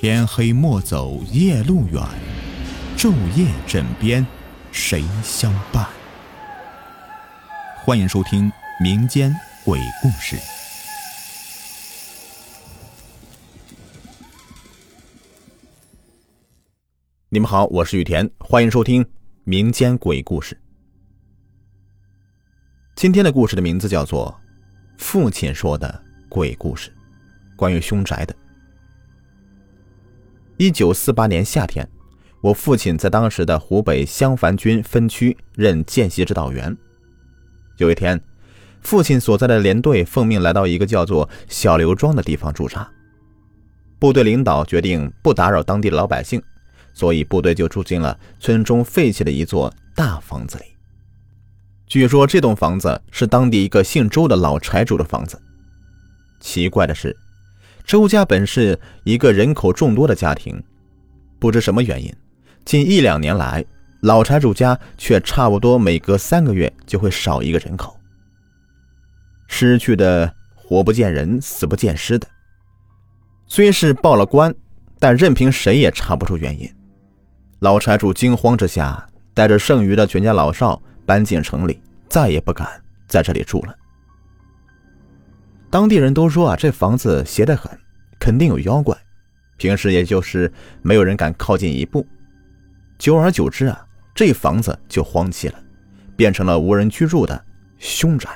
天黑莫走夜路远，昼夜枕边谁相伴？欢迎收听民间鬼故事。你们好，我是雨田，欢迎收听民间鬼故事。今天的故事的名字叫做《父亲说的鬼故事》，关于凶宅的。一九四八年夏天，我父亲在当时的湖北襄樊军分区任见习指导员。有一天，父亲所在的连队奉命来到一个叫做小刘庄的地方驻扎。部队领导决定不打扰当地的老百姓，所以部队就住进了村中废弃的一座大房子里。据说这栋房子是当地一个姓周的老柴主的房子。奇怪的是。周家本是一个人口众多的家庭，不知什么原因，近一两年来，老财主家却差不多每隔三个月就会少一个人口。失去的活不见人，死不见尸的。虽是报了官，但任凭谁也查不出原因。老财主惊慌之下，带着剩余的全家老少搬进城里，再也不敢在这里住了。当地人都说啊，这房子邪得很，肯定有妖怪。平时也就是没有人敢靠近一步。久而久之啊，这房子就荒弃了，变成了无人居住的凶宅。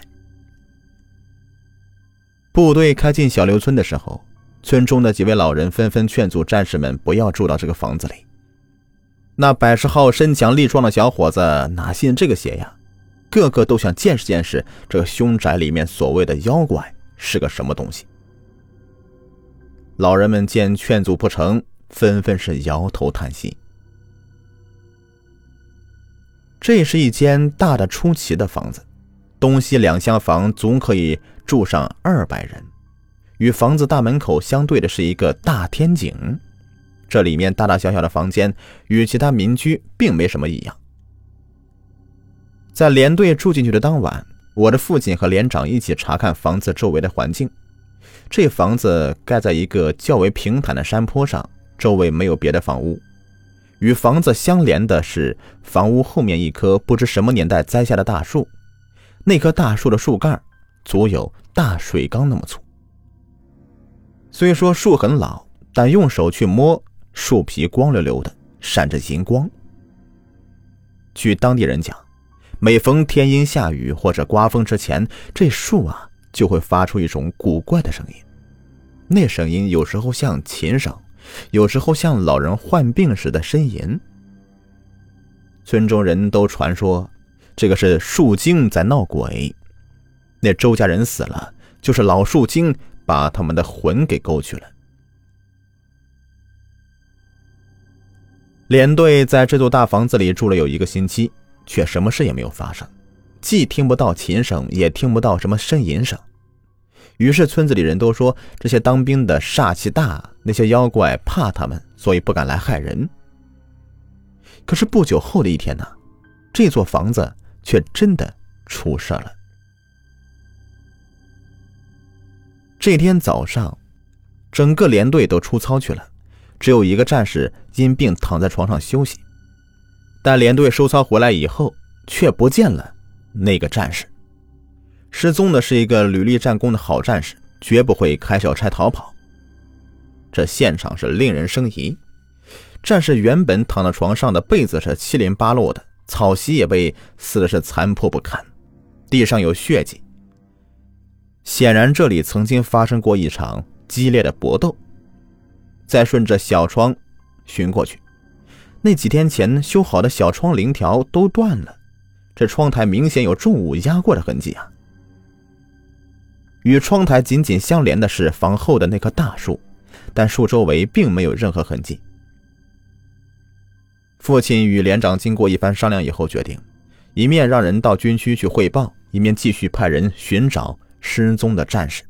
部队开进小刘村的时候，村中的几位老人纷纷劝阻战士们不要住到这个房子里。那百十号身强力壮的小伙子哪信这个邪呀？个个都想见识见识这凶宅里面所谓的妖怪。是个什么东西？老人们见劝阻不成，纷纷是摇头叹息。这是一间大的出奇的房子，东西两厢房总可以住上二百人。与房子大门口相对的是一个大天井，这里面大大小小的房间与其他民居并没什么异样。在连队住进去的当晚。我的父亲和连长一起查看房子周围的环境。这房子盖在一个较为平坦的山坡上，周围没有别的房屋。与房子相连的是房屋后面一棵不知什么年代栽下的大树，那棵大树的树干足有大水缸那么粗。虽说树很老，但用手去摸，树皮光溜溜的，闪着银光。据当地人讲。每逢天阴下雨或者刮风之前，这树啊就会发出一种古怪的声音。那声音有时候像琴声，有时候像老人患病时的呻吟。村中人都传说，这个是树精在闹鬼。那周家人死了，就是老树精把他们的魂给勾去了。连队在这座大房子里住了有一个星期。却什么事也没有发生，既听不到琴声，也听不到什么呻吟声。于是村子里人都说这些当兵的煞气大，那些妖怪怕他们，所以不敢来害人。可是不久后的一天呢，这座房子却真的出事了。这天早上，整个连队都出操去了，只有一个战士因病躺在床上休息。但连队收操回来以后，却不见了那个战士。失踪的是一个屡立战功的好战士，绝不会开小差逃跑。这现场是令人生疑。战士原本躺在床上的被子是七零八落的，草席也被撕的是残破不堪，地上有血迹。显然这里曾经发生过一场激烈的搏斗。再顺着小窗寻过去。那几天前修好的小窗棂条都断了，这窗台明显有重物压过的痕迹啊。与窗台紧紧相连的是房后的那棵大树，但树周围并没有任何痕迹。父亲与连长经过一番商量以后，决定一面让人到军区去汇报，一面继续派人寻找失踪的战士。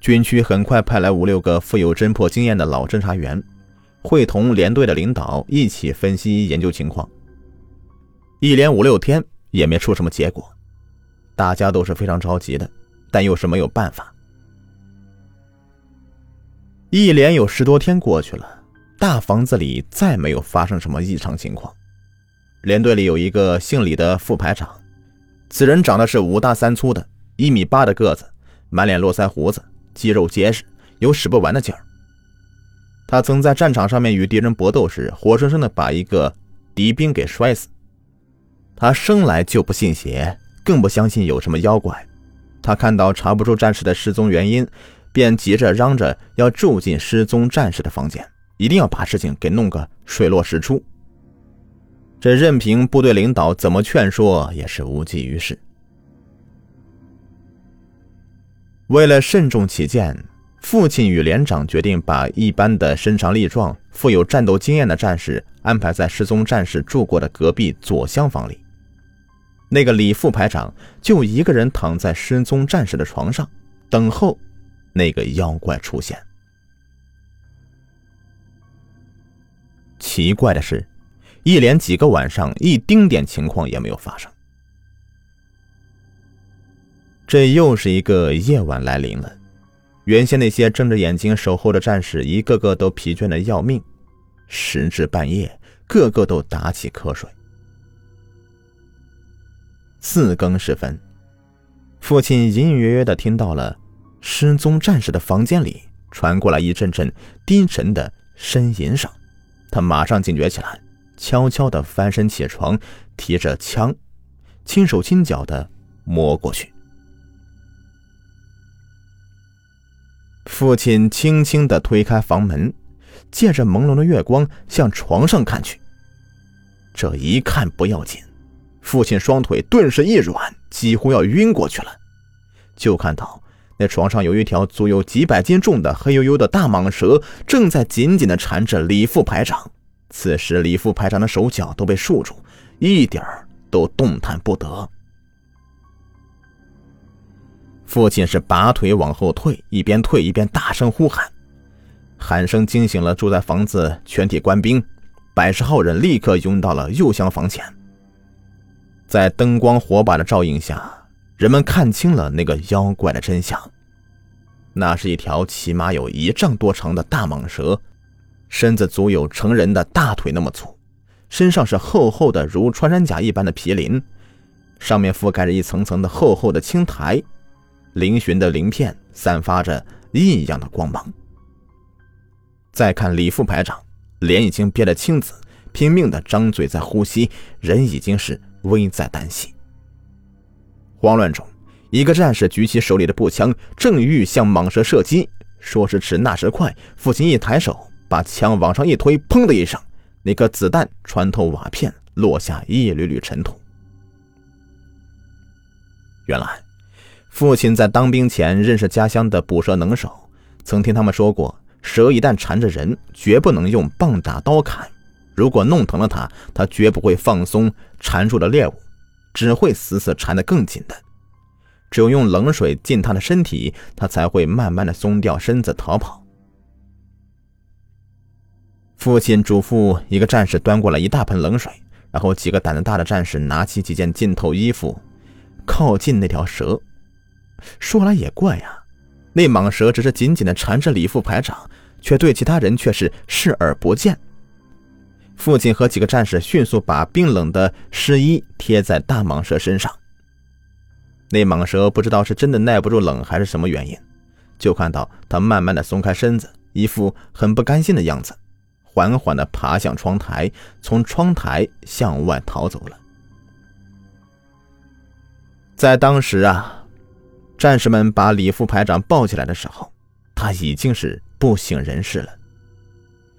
军区很快派来五六个富有侦破经验的老侦查员。会同连队的领导一起分析研究情况，一连五六天也没出什么结果，大家都是非常着急的，但又是没有办法。一连有十多天过去了，大房子里再没有发生什么异常情况。连队里有一个姓李的副排长，此人长得是五大三粗的，一米八的个子，满脸络腮胡子，肌肉结实，有使不完的劲儿。他曾在战场上面与敌人搏斗时，活生生的把一个敌兵给摔死。他生来就不信邪，更不相信有什么妖怪。他看到查不出战士的失踪原因，便急着嚷着要住进失踪战士的房间，一定要把事情给弄个水落石出。这任凭部队领导怎么劝说，也是无济于事。为了慎重起见，父亲与连长决定把一般的身强力壮、富有战斗经验的战士安排在失踪战士住过的隔壁左厢房里。那个李副排长就一个人躺在失踪战士的床上，等候那个妖怪出现。奇怪的是。一连几个晚上，一丁点情况也没有发生。这又是一个夜晚来临了，原先那些睁着眼睛守候的战士，一个个都疲倦的要命。时至半夜，个个都打起瞌睡。四更时分，父亲隐隐约约的听到了失踪战士的房间里传过来一阵阵低沉的呻吟声，他马上警觉起来。悄悄的翻身起床，提着枪，轻手轻脚的摸过去。父亲轻轻的推开房门，借着朦胧的月光向床上看去。这一看不要紧，父亲双腿顿时一软，几乎要晕过去了。就看到那床上有一条足有几百斤重的黑黝黝的大蟒蛇，正在紧紧的缠着李副排长。此时，李副排长的手脚都被束住，一点儿都动弹不得。父亲是拔腿往后退，一边退一边大声呼喊，喊声惊醒了住在房子全体官兵，百十号人立刻拥到了右厢房前。在灯光火把的照映下，人们看清了那个妖怪的真相，那是一条起码有一丈多长的大蟒蛇。身子足有成人的大腿那么粗，身上是厚厚的如穿山甲一般的皮鳞，上面覆盖着一层层的厚厚的青苔，嶙峋的鳞片散发着异样的光芒。再看李副排长，脸已经憋得青紫，拼命的张嘴在呼吸，人已经是危在旦夕。慌乱中，一个战士举起手里的步枪，正欲向蟒蛇射击，说时迟，那时快，父亲一抬手。把枪往上一推，砰的一声，那颗子弹穿透瓦片，落下一缕缕尘土。原来，父亲在当兵前认识家乡的捕蛇能手，曾听他们说过，蛇一旦缠着人，绝不能用棒打刀砍，如果弄疼了它，它绝不会放松缠住的猎物，只会死死缠得更紧的。只有用冷水浸它的身体，它才会慢慢的松掉身子逃跑。父亲嘱咐一个战士端过来一大盆冷水，然后几个胆子大的战士拿起几件浸透衣服，靠近那条蛇。说来也怪呀，那蟒蛇只是紧紧的缠着李副排长，却对其他人却是视而不见。父亲和几个战士迅速把冰冷的湿衣贴在大蟒蛇身上。那蟒蛇不知道是真的耐不住冷还是什么原因，就看到它慢慢的松开身子，一副很不甘心的样子。缓缓地爬向窗台，从窗台向外逃走了。在当时啊，战士们把李副排长抱起来的时候，他已经是不省人事了。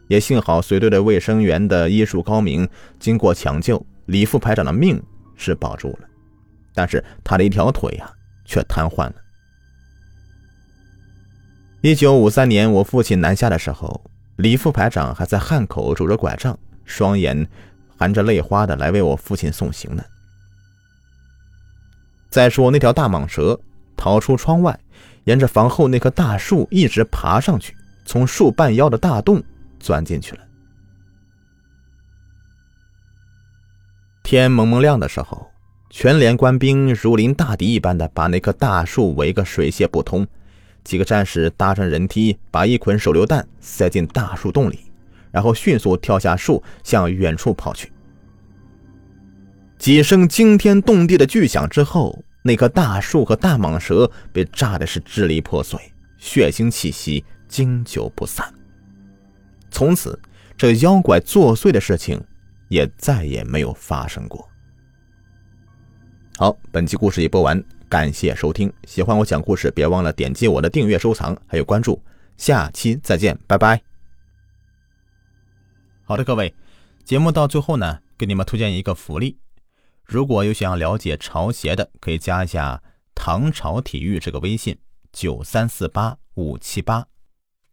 也幸好随队的卫生员的医术高明，经过抢救，李副排长的命是保住了，但是他的一条腿呀却瘫痪了。一九五三年，我父亲南下的时候。李副排长还在汉口拄着拐杖，双眼含着泪花的来为我父亲送行呢。再说那条大蟒蛇逃出窗外，沿着房后那棵大树一直爬上去，从树半腰的大洞钻进去了。天蒙蒙亮的时候，全连官兵如临大敌一般的把那棵大树围个水泄不通，几个战士搭上人梯，把一捆手榴弹塞进大树洞里，然后迅速跳下树，向远处跑去。几声惊天动地的巨响之后，那棵大树和大蟒蛇被炸的是支离破碎，血腥气息经久不散。从此，这妖怪作祟的事情也再也没有发生过。好，本期故事已播完，感谢收听。喜欢我讲故事，别忘了点击我的订阅、收藏还有关注。下期再见，拜拜。好的，各位，节目到最后呢，给你们推荐一个福利。如果有想要了解潮鞋的，可以加一下唐朝体育这个微信九三四八五七八，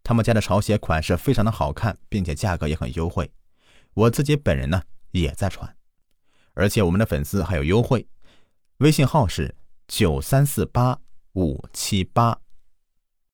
他们家的潮鞋款式非常的好看，并且价格也很优惠。我自己本人呢也在穿，而且我们的粉丝还有优惠。微信号是九三四八五七八。